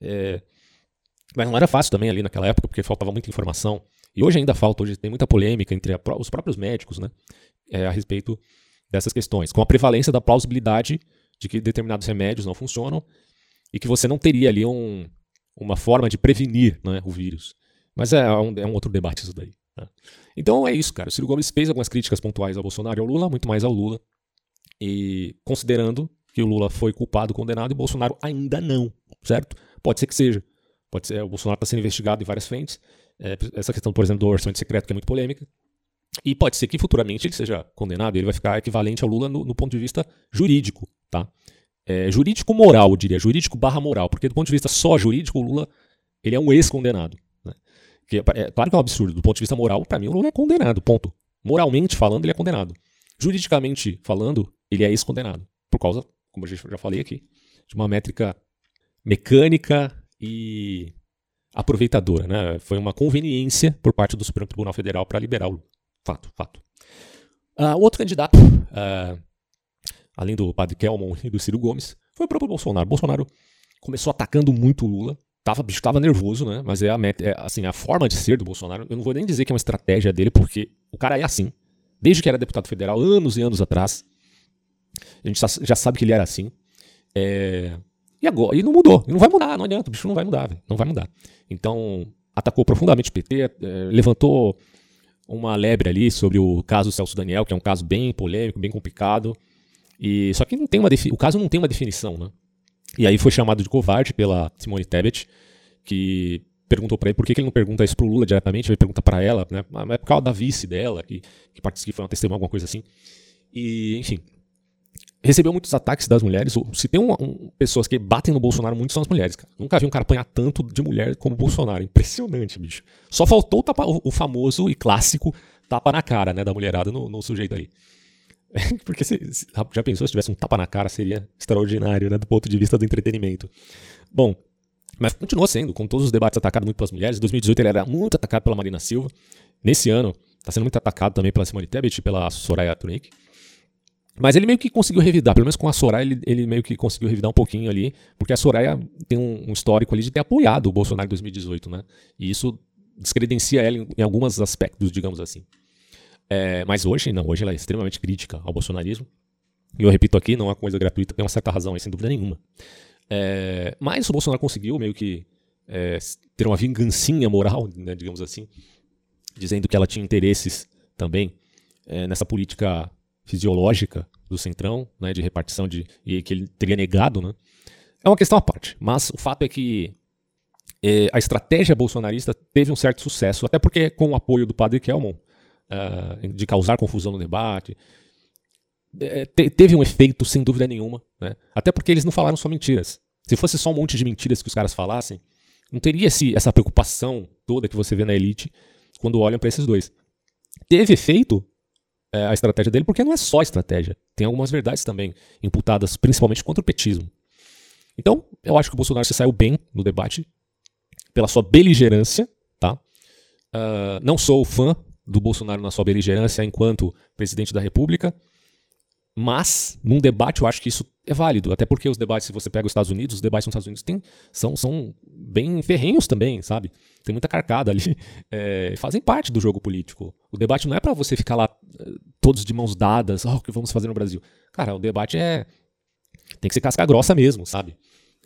É... Mas não era fácil também ali naquela época, porque faltava muita informação. E hoje ainda falta, hoje tem muita polêmica entre a, os próprios médicos né, é, a respeito dessas questões, com a prevalência da plausibilidade de que determinados remédios não funcionam e que você não teria ali um, uma forma de prevenir né, o vírus. Mas é um, é um outro debate isso daí. Tá? Então é isso, cara. O Ciro Gomes fez algumas críticas pontuais ao Bolsonaro e ao Lula, muito mais ao Lula. E considerando que o Lula foi culpado, condenado, e o Bolsonaro ainda não, certo? Pode ser que seja. Pode ser, o Bolsonaro está sendo investigado em várias frentes. É, essa questão, por exemplo, do orçamento secreto, que é muito polêmica. E pode ser que futuramente ele seja condenado, ele vai ficar equivalente ao Lula no, no ponto de vista jurídico, tá? É, jurídico moral, eu diria, jurídico barra moral, porque do ponto de vista só jurídico, o Lula ele é um ex-condenado. Né? Que, é, é, claro que é um absurdo, do ponto de vista moral, para mim o Lula é condenado, ponto. Moralmente falando, ele é condenado. Juridicamente falando, ele é ex-condenado, por causa, como eu já falei aqui, de uma métrica mecânica e aproveitadora. Né? Foi uma conveniência por parte do Supremo Tribunal Federal para liberar o Lula. Fato, fato. Uh, outro candidato, uh, além do padre Kelmon e do Ciro Gomes, foi o próprio Bolsonaro. Bolsonaro começou atacando muito o Lula. Tava, bicho tava nervoso, né? Mas é a, é, assim, a forma de ser do Bolsonaro. Eu não vou nem dizer que é uma estratégia dele, porque o cara é assim. Desde que era deputado federal, anos e anos atrás. A gente já sabe que ele era assim. É, e agora? E não mudou. E não vai mudar, não adianta. O bicho não vai mudar, véio, Não vai mudar. Então, atacou profundamente o PT, é, levantou uma lebre ali sobre o caso Celso Daniel, que é um caso bem polêmico, bem complicado. E só que não tem uma o caso não tem uma definição, né? E aí foi chamado de covarde pela Simone Tebet, que perguntou para ele por que, que, ele não pergunta isso pro Lula diretamente, ele pergunta para ela, né? Mas é por causa da vice dela, que, que participou, foi uma testemunha, alguma coisa assim. E, enfim, recebeu muitos ataques das mulheres. Se tem um, um, pessoas que batem no Bolsonaro muito são as mulheres, cara. Nunca vi um cara apanhar tanto de mulher como o Bolsonaro. Impressionante, bicho. Só faltou o, tapa, o, famoso e clássico tapa na cara, né, da mulherada no, no sujeito aí. [LAUGHS] Porque se, se, já pensou se tivesse um tapa na cara seria extraordinário, né, do ponto de vista do entretenimento. Bom, mas continua sendo, com todos os debates atacados muito pelas mulheres. Em 2018 ele era muito atacado pela Marina Silva. Nesse ano está sendo muito atacado também pela Simone Tebet e pela Soraya Tronic. Mas ele meio que conseguiu revidar, pelo menos com a Soraya, ele, ele meio que conseguiu revidar um pouquinho ali, porque a Soraya tem um, um, histórico ali de ter apoiado o Bolsonaro em 2018, né? E isso descredencia ela em, em alguns aspectos, digamos assim. É, mas hoje, não, hoje ela é extremamente crítica ao bolsonarismo. E eu repito aqui, não é uma coisa gratuita, tem uma certa razão aí, sem dúvida nenhuma. É, mas o Bolsonaro conseguiu meio que é, ter uma vingancinha moral, né, digamos assim, dizendo que ela tinha interesses também é, nessa política fisiológica do Centrão, né, de repartição de e que ele teria negado, né? É uma questão à parte, mas o fato é que é, a estratégia bolsonarista teve um certo sucesso, até porque com o apoio do padre Kelmon, uh, de causar confusão no debate, é, te, teve um efeito sem dúvida nenhuma, né? Até porque eles não falaram só mentiras. Se fosse só um monte de mentiras que os caras falassem, não teria esse, essa preocupação toda que você vê na elite quando olham para esses dois. Teve efeito é, a estratégia dele, porque não é só estratégia. Tem algumas verdades também imputadas, principalmente contra o petismo. Então, eu acho que o Bolsonaro se saiu bem no debate pela sua beligerância, tá? Uh, não sou fã do Bolsonaro na sua beligerância enquanto presidente da República, mas num debate eu acho que isso é válido, até porque os debates, se você pega os Estados Unidos, os debates nos Estados Unidos tem, são, são bem ferrenhos também, sabe? Tem muita carcada ali, [LAUGHS] é, fazem parte do jogo político. O debate não é para você ficar lá eh, todos de mãos dadas, oh, o que vamos fazer no Brasil? Cara, o debate é tem que ser casca grossa mesmo, sabe?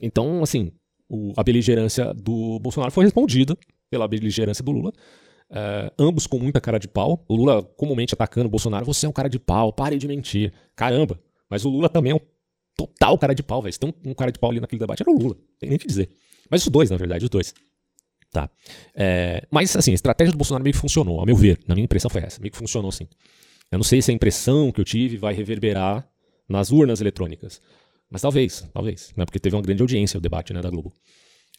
Então, assim, o, a beligerância do Bolsonaro foi respondida pela beligerância do Lula. Uh, ambos com muita cara de pau. O Lula comumente atacando o Bolsonaro. Você é um cara de pau, pare de mentir. Caramba. Mas o Lula também é um total cara de pau, velho. Se tem um, um, cara de pau ali naquele debate, era o Lula. Tem nem o que dizer. Mas os dois, na verdade, os dois. Tá. É, mas, assim, a estratégia do Bolsonaro meio que funcionou, ao meu ver. Na minha impressão foi essa. Meio que funcionou, sim. Eu não sei se a impressão que eu tive vai reverberar nas urnas eletrônicas. Mas talvez, talvez. Né? Porque teve uma grande audiência o debate né, da Globo.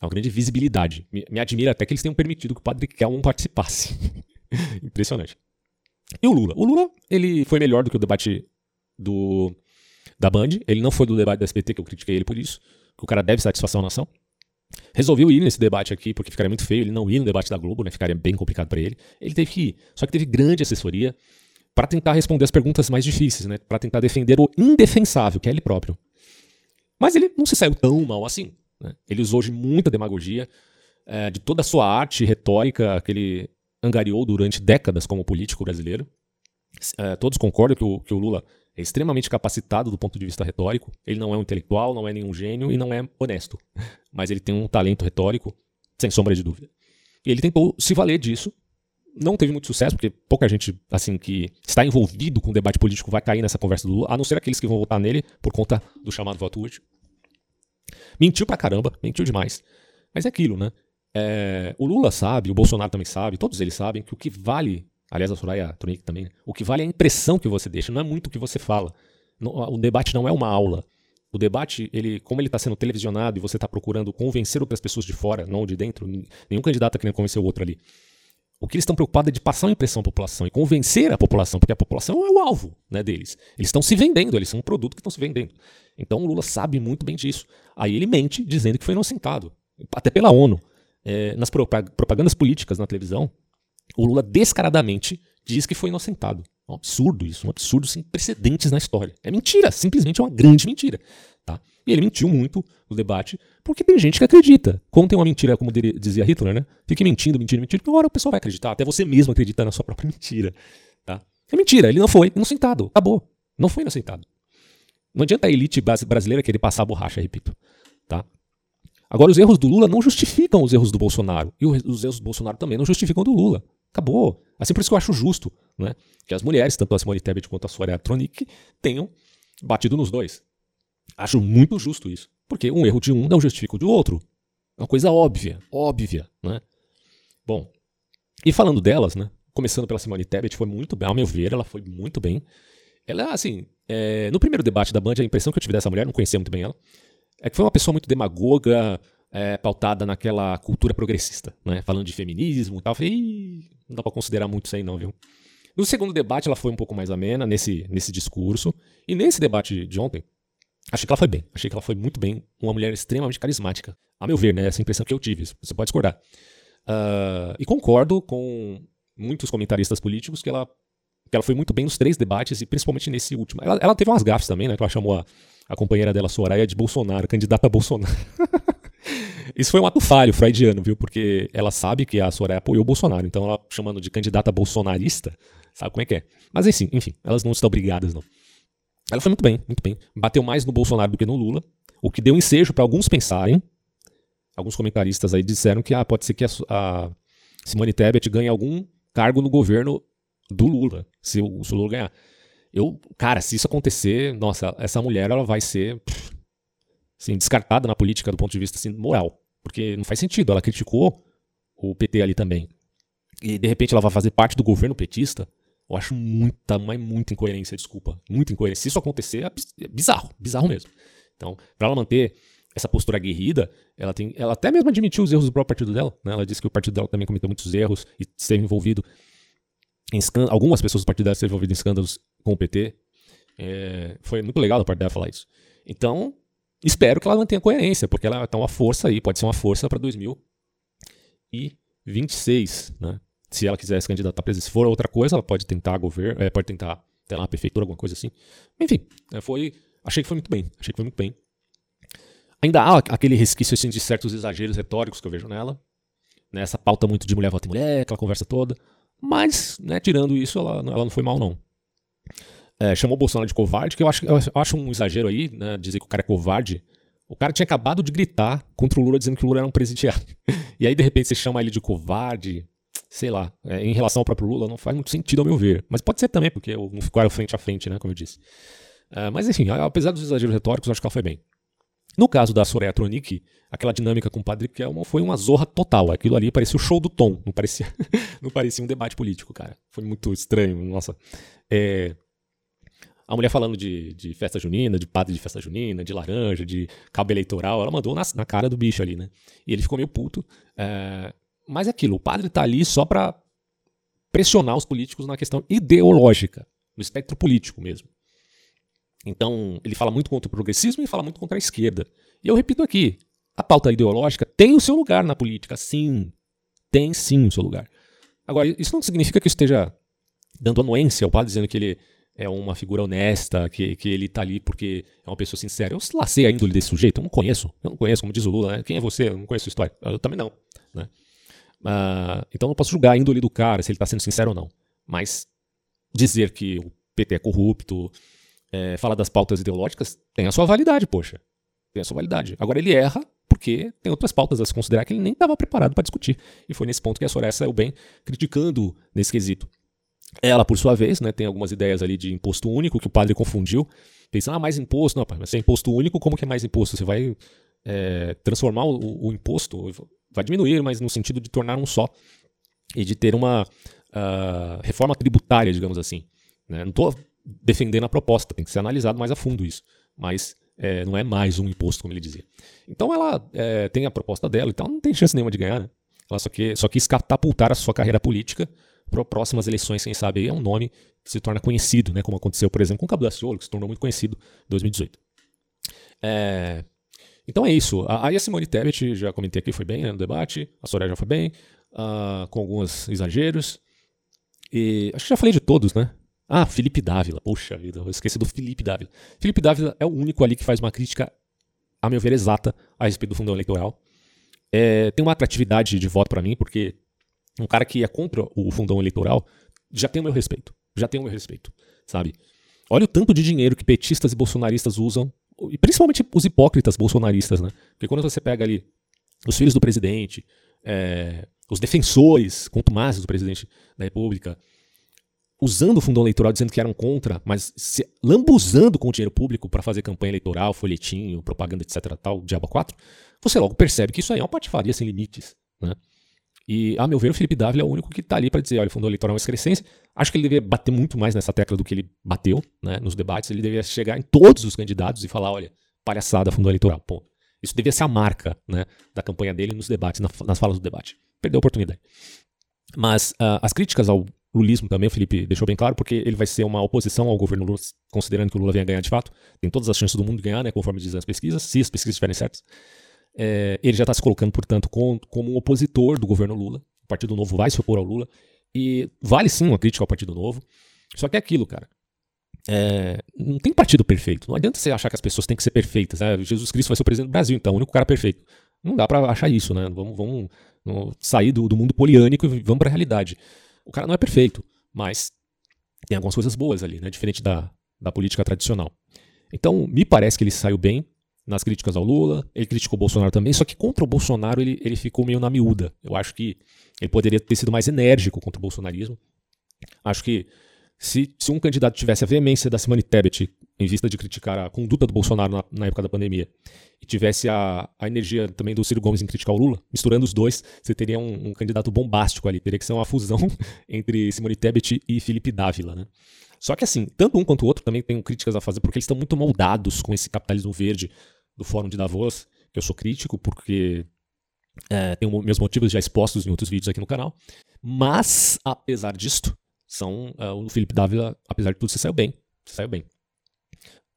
Uma grande visibilidade. Me, me admira até que eles tenham permitido que o padre Kelman participasse. [LAUGHS] Impressionante. E o Lula? O Lula, ele foi melhor do que o debate do da Band. Ele não foi do debate da SBT, que eu critiquei ele por isso. Que o cara deve satisfação à nação. Resolveu ir nesse debate aqui, porque ficaria muito feio ele não ir no debate da Globo, né? Ficaria bem complicado para ele. Ele teve que ir. Só que teve grande assessoria para tentar responder as perguntas mais difíceis, né? Para tentar defender o indefensável, que é ele próprio. Mas ele não se saiu tão mal assim. Né? Ele usou de muita demagogia, é, de toda a sua arte retórica que ele angariou durante décadas como político brasileiro. É, todos concordam que o, que o Lula é extremamente capacitado do ponto de vista retórico. Ele não é um intelectual, não é nenhum gênio e não é honesto. [LAUGHS] Mas ele tem um talento retórico, sem sombra de dúvida. E ele tentou se valer disso. Não teve muito sucesso, porque pouca gente assim que está envolvido com o debate político vai cair nessa conversa do Lula, a não ser aqueles que vão votar nele por conta do chamado voto útil. Mentiu pra caramba, mentiu demais. Mas é aquilo, né? É, o Lula sabe, o Bolsonaro também sabe, todos eles sabem que o que vale aliás a Soraya Tronic também, né? o que vale é a impressão que você deixa, não é muito o que você fala. o debate não é uma aula. O debate, ele, como ele está sendo televisionado e você está procurando convencer outras pessoas de fora, não de dentro, nenhum candidato está querendo convencer o outro ali. O que eles estão preocupados é de passar uma impressão à população e convencer a população, porque a população é o alvo né, deles. Eles estão se vendendo, eles são um produto que estão se vendendo. Então o Lula sabe muito bem disso. Aí ele mente dizendo que foi inocentado, até pela ONU. É, nas propagandas políticas na televisão, o Lula descaradamente diz que foi inocentado. É um absurdo isso, um absurdo sem precedentes na história. É mentira, simplesmente é uma grande mentira. Tá? E ele mentiu muito no debate, porque tem gente que acredita. Quando tem uma mentira, como dizia Hitler, né? Fique mentindo, mentindo, mentindo, que uma hora o pessoal vai acreditar. Até você mesmo acredita na sua própria [LAUGHS] mentira. Tá? É mentira, ele não foi inocentado. Acabou. Não foi inocentado. Não adianta a elite brasileira querer passar a borracha, repito. Tá? Agora, os erros do Lula não justificam os erros do Bolsonaro. E os erros do Bolsonaro também não justificam do Lula. Acabou. Assim por isso que eu acho justo né, que as mulheres, tanto a Simone Tebet quanto a Soraya Tronic, tenham batido nos dois. Acho muito justo isso. Porque um erro de um não justifica o do outro. É uma coisa óbvia, óbvia, né? Bom, e falando delas, né? Começando pela Simone Tebet, foi muito bem, ao meu ver, ela foi muito bem. Ela, assim, é, no primeiro debate da Band, a impressão que eu tive dessa mulher, não conhecia muito bem ela, é que foi uma pessoa muito demagoga, é, pautada naquela cultura progressista, né? Falando de feminismo e tal. Eu falei, não dá pra considerar muito isso aí, não, viu? No segundo debate, ela foi um pouco mais amena nesse, nesse discurso. E nesse debate de ontem, achei que ela foi bem. Achei que ela foi muito bem. Uma mulher extremamente carismática. A meu ver, né? Essa impressão que eu tive. Você pode discordar. Uh, e concordo com muitos comentaristas políticos que ela, que ela foi muito bem nos três debates e principalmente nesse último. Ela, ela teve umas gafes também, né? Que ela chamou a, a companheira dela, Soraya, de Bolsonaro, candidata a Bolsonaro. [LAUGHS] Isso foi um ato falho freudiano, viu? Porque ela sabe que a Soraya apoiou o Bolsonaro, então ela chamando de candidata bolsonarista, sabe como é que é. Mas enfim, enfim, elas não estão obrigadas, não. Ela foi muito bem, muito bem. Bateu mais no Bolsonaro do que no Lula, o que deu ensejo para alguns pensarem. Alguns comentaristas aí disseram que ah, pode ser que a, a Simone Tebet ganhe algum cargo no governo do Lula, se o, se o Lula ganhar. Eu, cara, se isso acontecer, nossa, essa mulher ela vai ser assim, descartada na política do ponto de vista assim, moral. Porque não faz sentido. Ela criticou o PT ali também. E de repente ela vai fazer parte do governo petista. Eu acho muita, mas muita incoerência, desculpa. Muita incoerência. Se isso acontecer, é, é bizarro. Bizarro mesmo. Então, para ela manter essa postura aguerrida, ela tem, ela até mesmo admitiu os erros do próprio partido dela. Né? Ela disse que o partido dela também cometeu muitos erros e esteve envolvido em escândalos. Algumas pessoas do partido dela esteve envolvidas em escândalos com o PT. É, foi muito legal da parte dela falar isso. Então, espero que ela mantenha coerência, porque ela tá uma força aí, pode ser uma força para 2026, né? Se ela quiser se candidatar a presidente, se for outra coisa, ela pode tentar governo, é, pode tentar ter lá prefeitura, alguma coisa assim. Enfim, é, foi, achei que foi muito bem, achei que foi muito bem. Ainda há aquele resquício assim, de certos exageros retóricos que eu vejo nela, né? Essa pauta muito de mulher vota em mulher, aquela conversa toda. Mas, né, tirando isso, ela, ela não foi mal, não é, chamou o Bolsonaro de covarde, que eu acho, eu acho um exagero aí, né, dizer que o cara é covarde. O cara tinha acabado de gritar contra o Lula dizendo que o Lula era um presidiário. [LAUGHS] e aí, de repente, você chama ele de covarde. Sei lá, é, em relação ao próprio Lula, não faz muito sentido ao meu ver. Mas pode ser também, porque não ficaram frente a frente, né, como eu disse. É, mas enfim, apesar dos exageros retóricos, acho que ela foi bem. No caso da Soraya Tronic, aquela dinâmica com o Padre Kelman foi uma zorra total. Aquilo ali parecia o show do Tom, não parecia, [LAUGHS] não parecia um debate político, cara. Foi muito estranho, nossa. É, a mulher falando de, de festa junina, de padre de festa junina, de laranja, de cabo eleitoral, ela mandou na, na cara do bicho ali, né? E ele ficou meio puto. É, mas é aquilo, o padre tá ali só para pressionar os políticos na questão ideológica, no espectro político mesmo. Então, ele fala muito contra o progressismo e fala muito contra a esquerda. E eu repito aqui, a pauta ideológica tem o seu lugar na política, sim. Tem sim o seu lugar. Agora, isso não significa que eu esteja dando anuência ao padre dizendo que ele é uma figura honesta, que, que ele tá ali porque é uma pessoa sincera. Eu lacei a índole desse sujeito, eu não conheço. Eu não conheço, como diz o Lula, né? Quem é você? Eu não conheço a história. Eu também não, né? Uh, então não posso julgar a índole do cara, se ele está sendo sincero ou não. Mas dizer que o PT é corrupto, é, falar das pautas ideológicas, tem a sua validade, poxa. Tem a sua validade. Agora ele erra porque tem outras pautas a se considerar que ele nem estava preparado para discutir. E foi nesse ponto que a Soraya saiu bem criticando nesse quesito. Ela, por sua vez, né, tem algumas ideias ali de imposto único que o padre confundiu. Pensando, ah, mais imposto. Não, mas se é imposto único, como que é mais imposto? Você vai é, transformar o, o, imposto, vai diminuir, mas no sentido de tornar um só. E de ter uma uh, reforma tributária, digamos assim. Né? Não estou defendendo a proposta, tem que ser analisado mais a fundo isso. Mas é, não é mais um imposto, como ele dizia. Então ela é, tem a proposta dela, então não tem chance nenhuma de ganhar. Né? Ela só, que, só quis catapultar a sua carreira política para próximas eleições, quem sabe aí é um nome que se torna conhecido, né? como aconteceu, por exemplo, com o Cabo Daciolo, que se tornou muito conhecido em 2018. É, então é isso. Aí a Simone Tebet, já comentei aqui, foi bem né, no debate, a Soraya já foi bem, uh, com alguns exageros. E acho que já falei de todos, né? Ah, Felipe Dávila. Poxa vida, eu esqueci do Felipe Dávila. Felipe Dávila é o único ali que faz uma crítica, a meu ver, exata a respeito do fundão eleitoral. É, tem uma atratividade de voto para mim, porque um cara que é contra o fundão eleitoral já tem o meu respeito. Já tem o meu respeito, sabe? Olha o tanto de dinheiro que petistas e bolsonaristas usam, e principalmente os hipócritas bolsonaristas, né? Porque quando você pega ali os filhos do presidente, é, os defensores contumazes do presidente da República, usando o fundo eleitoral dizendo que eram contra, mas se lambuzando com o dinheiro público para fazer campanha eleitoral, folhetinho, propaganda, etc, tal, diabo 4, você logo percebe que isso aí é uma patifaria sem limites, né? E, a meu ver, o Felipe Dávila é o único que está ali para dizer, olha, o fundo eleitoral é uma excrescência. Acho que ele deveria bater muito mais nessa tecla do que ele bateu né, nos debates. Ele deveria chegar em todos os candidatos e falar, olha, palhaçada, fundo eleitoral, ponto. Isso devia ser a marca né, da campanha dele nos debates, nas falas do debate. Perdeu a oportunidade. Mas uh, as críticas ao lulismo também, o Felipe deixou bem claro, porque ele vai ser uma oposição ao governo Lula, considerando que o Lula venha ganhar de fato. Tem todas as chances do mundo de ganhar, né, conforme dizem as pesquisas, se as pesquisas estiverem certas. É, ele já está se colocando, portanto, com, como um opositor do governo Lula. O Partido Novo vai se opor ao Lula. E vale sim uma crítica ao Partido Novo. Só que é aquilo, cara. É, não tem partido perfeito. Não adianta você achar que as pessoas têm que ser perfeitas. Né? Jesus Cristo vai ser o presidente do Brasil, então, o único cara perfeito. Não dá para achar isso, né? Vamos, vamos, vamos sair do, do mundo poliânico e vamos para a realidade. O cara não é perfeito, mas tem algumas coisas boas ali, né? Diferente da, da política tradicional. Então, me parece que ele saiu bem nas críticas ao Lula, ele criticou o Bolsonaro também, só que contra o Bolsonaro ele, ele ficou meio na miúda. Eu acho que ele poderia ter sido mais enérgico contra o bolsonarismo. Acho que se, se um candidato tivesse a veemência da Simone Tebet em vista de criticar a conduta do Bolsonaro na, na época da pandemia e tivesse a, a, energia também do Ciro Gomes em criticar o Lula, misturando os dois, você teria um, um candidato bombástico ali. Teria que ser uma fusão [LAUGHS] entre Simone Tebet e Felipe Dávila, né? Só que assim, tanto um quanto o outro também tem críticas a fazer, porque eles estão muito moldados com esse capitalismo verde do Fórum de Davos, que eu sou crítico, porque é, tenho meus motivos já expostos em outros vídeos aqui no canal. Mas, apesar disto, são uh, o Felipe Dávila, apesar de tudo, se saiu bem. Se saiu bem.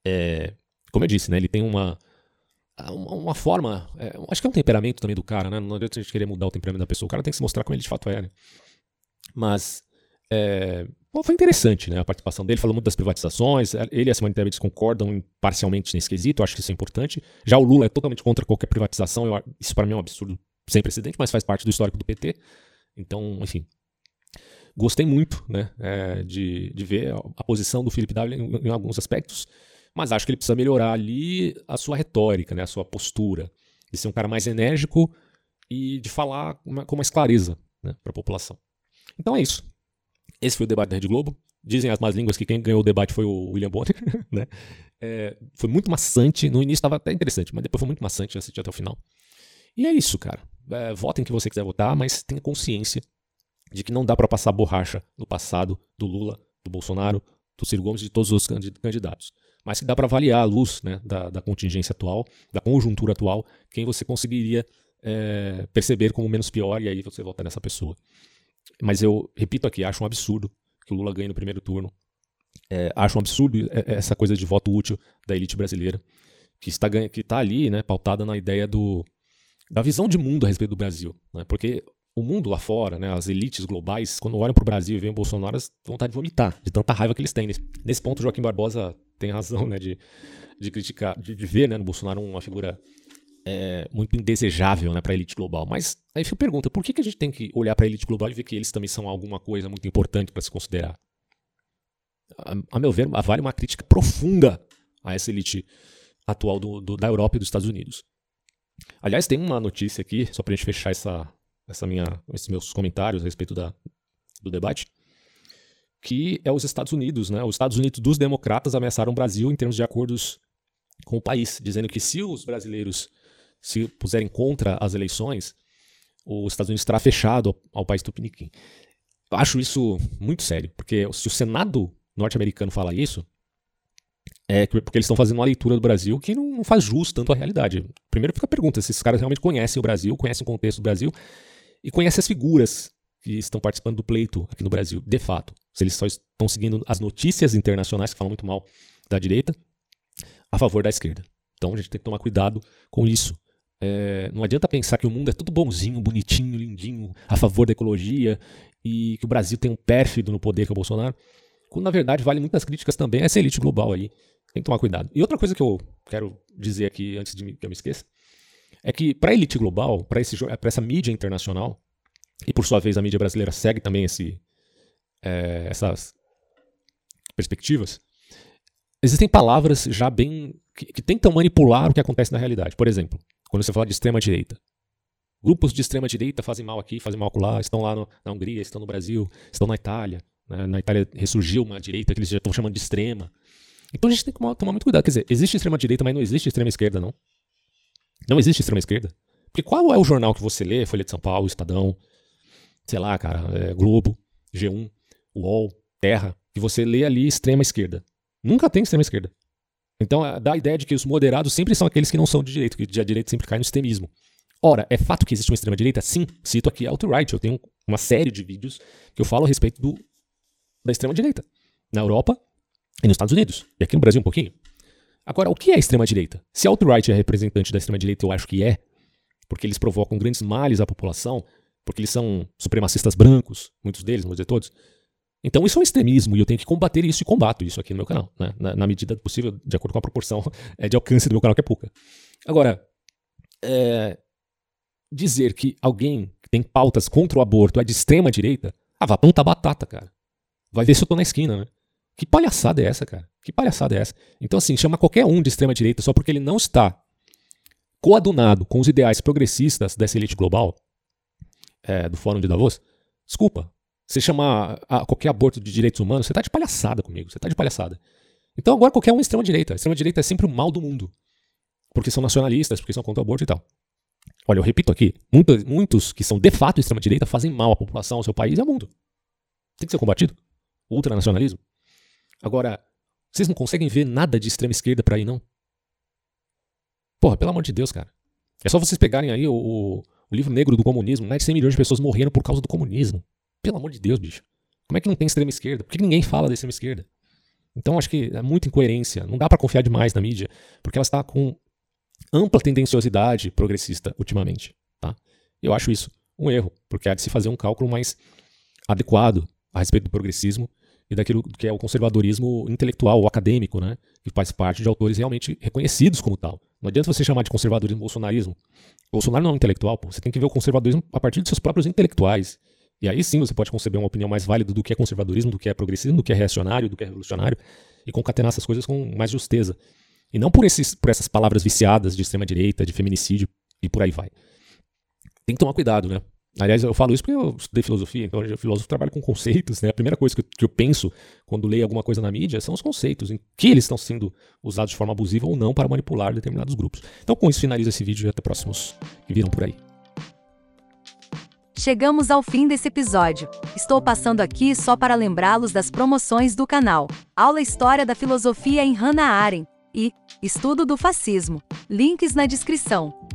É, como eu disse, né, ele tem uma, uma, uma forma. É, acho que é um temperamento também do cara, né? Não adianta a gente querer mudar o temperamento da pessoa. O cara tem que se mostrar como ele de fato é, né? Mas. É, bom, foi interessante, né? A participação dele, falou muito das privatizações. Ele e a Simone Tebet concordam parcialmente nesse quesito, acho que isso é importante. Já o Lula é totalmente contra qualquer privatização, eu, isso para mim é um absurdo sem precedente, mas faz parte do histórico do PT. Então, enfim, gostei muito né, é, de, de ver a posição do Felipe Dávila em, em, alguns aspectos, mas acho que ele precisa melhorar ali a sua retórica, né, a sua postura, de ser um cara mais enérgico e de falar com mais clareza né, para a população. Então é isso. Esse foi o debate da Rede Globo. Dizem as más línguas que quem ganhou o debate foi o William Bonner. [LAUGHS] né? É, foi muito maçante. No início estava até interessante, mas depois foi muito maçante assistir até o final. E é isso, cara. É, votem que você quiser votar, mas tenha consciência de que não dá para passar borracha no passado do Lula, do Bolsonaro, do Ciro Gomes e de todos os candidatos. Mas que dá para avaliar a luz né, da, da, contingência atual, da conjuntura atual, quem você conseguiria é, perceber como menos pior e aí você votar nessa pessoa. Mas eu repito aqui, acho um absurdo que o Lula ganhe no primeiro turno. É, acho um absurdo é, essa coisa de voto útil da elite brasileira, que está, que está ali, né, pautada na ideia do, da visão de mundo a respeito do Brasil. Né, porque o mundo lá fora, né, as elites globais, quando olham para o Brasil e veem o Bolsonaro, elas vontade de vomitar, de tanta raiva que eles têm. Nesse, nesse ponto, Joaquim Barbosa tem razão né, de, de criticar, de, de ver né, no Bolsonaro uma figura é, muito indesejável né, para a elite global. Mas aí fica a pergunta: por que, que a gente tem que olhar para a elite global e ver que eles também são alguma coisa muito importante para se considerar? A, a, meu ver, vale uma crítica profunda a essa elite atual do, do, da Europa e dos Estados Unidos. Aliás, tem uma notícia aqui, só para a gente fechar essa, essa minha, esses meus comentários a respeito da, do debate, que é os Estados Unidos. Né? Os Estados Unidos dos democratas ameaçaram o Brasil em termos de acordos com o país, dizendo que se os brasileiros se puserem contra as eleições, os Estados Unidos estará fechado ao, país tupiniquim. Eu acho isso muito sério, porque se o Senado norte-americano fala isso, é porque eles estão fazendo uma leitura do Brasil que não, faz jus tanto à realidade. Primeiro fica a pergunta se esses caras realmente conhecem o Brasil, conhecem o contexto do Brasil e conhecem as figuras que estão participando do pleito aqui no Brasil, de fato. Se eles só estão seguindo as notícias internacionais que falam muito mal da direita a favor da esquerda. Então a gente tem que tomar cuidado com isso. É, não adianta pensar que o mundo é tudo bonzinho, bonitinho, lindinho, a favor da ecologia e que o Brasil tem um pérfido no poder que é o Bolsonaro, quando na verdade vale muitas críticas também a essa elite global aí tem que tomar cuidado. E outra coisa que eu quero dizer aqui, antes de que eu me esqueça, é que para a elite global, para essa mídia internacional, e por sua vez a mídia brasileira segue também esse, é, essas perspectivas, existem palavras já bem. Que, que, tentam manipular o que acontece na realidade. Por exemplo, quando você fala de extrema-direita. Grupos de extrema-direita fazem mal aqui, fazem mal lá, estão lá no, na Hungria, estão no Brasil, estão na Itália. Né? Na Itália ressurgiu uma direita que eles já estão chamando de extrema. Então a gente tem que tomar muito cuidado. Quer dizer, existe extrema-direita, mas não existe extrema-esquerda, não. Não existe extrema-esquerda. Porque qual é o jornal que você lê? Folha de São Paulo, Estadão, sei lá, cara, é Globo, G1, UOL, Terra, que você lê ali extrema-esquerda. Nunca tem extrema-esquerda. Então dá a ideia de que os moderados sempre são aqueles que não são de direita, que a direita sempre cai no extremismo. Ora, é fato que existe uma extrema-direita? Sim, cito aqui alt-right. Eu tenho uma série de vídeos que eu falo a respeito do, da extrema-direita. Na Europa, e nos Estados Unidos. E aqui no Brasil um pouquinho. Agora, o que é extrema-direita? Se alt-right é representante da extrema-direita, eu acho que é, porque eles provocam grandes males à população, porque eles são supremacistas brancos, muitos deles, não vou dizer todos. Então isso é um extremismo e eu tenho que combater isso e combato isso aqui no meu canal, né? na, na, medida possível, de acordo com a proporção é, [LAUGHS] de alcance do meu canal, que é pouca. Agora, é, dizer que alguém que tem pautas contra o aborto é de extrema direita, ah, vá plantar batata, cara. Vai ver se eu tô na esquina, né? Que palhaçada é essa, cara? Que palhaçada é essa? Então, assim, chama qualquer um de extrema-direita só porque ele não está coadunado com os ideais progressistas dessa elite global, é, do Fórum de Davos. Desculpa. Você chamar a qualquer aborto de direitos humanos, você tá de palhaçada comigo. Você tá de palhaçada. Então, agora qualquer um é extrema-direita. Extrema-direita é sempre o mal do mundo. Porque são nacionalistas, porque são contra o aborto e tal. Olha, eu repito aqui: muitos, muitos que são de fato extrema-direita fazem mal à população, ao seu país e ao mundo. Tem que ser combatido. O ultranacionalismo. Agora, vocês não conseguem ver nada de extrema esquerda para aí, não? Porra, pelo amor de Deus, cara. É só vocês pegarem aí o, o, o livro negro do comunismo, mais de 100 milhões de pessoas morreram por causa do comunismo. Pelo amor de Deus, bicho. Como é que não tem extrema esquerda? Por que ninguém fala da extrema esquerda? Então acho que é muita incoerência. Não dá para confiar demais na mídia, porque ela está com ampla tendenciosidade progressista ultimamente. Tá? Eu acho isso um erro, porque há de se fazer um cálculo mais adequado a respeito do progressismo e daquilo que é o conservadorismo intelectual ou acadêmico, né? Que faz parte de autores realmente reconhecidos como tal. Não adianta você chamar de conservadorismo bolsonarismo. Bolsonaro não é um intelectual, pô. Você tem que ver o conservadorismo a partir dos seus próprios intelectuais. E aí sim você pode conceber uma opinião mais válida do que é conservadorismo, do que é progressismo, do que é reacionário, do que é revolucionário, e concatenar essas coisas com mais justeza. E não por, esses, por essas palavras viciadas de extrema-direita, de feminicídio e por aí vai. Tem que tomar cuidado, né? Aliás, eu falo isso porque eu estudei filosofia, então o filósofo trabalha com conceitos, né? A primeira coisa que eu penso quando leio alguma coisa na mídia são os conceitos, em que eles estão sendo usados de forma abusiva ou não para manipular determinados grupos. Então, com isso, finalizo esse vídeo e até próximos que viram por aí. Chegamos ao fim desse episódio. Estou passando aqui só para lembrá-los das promoções do canal. Aula História da Filosofia em Hannah Arendt e Estudo do Fascismo. Links na descrição.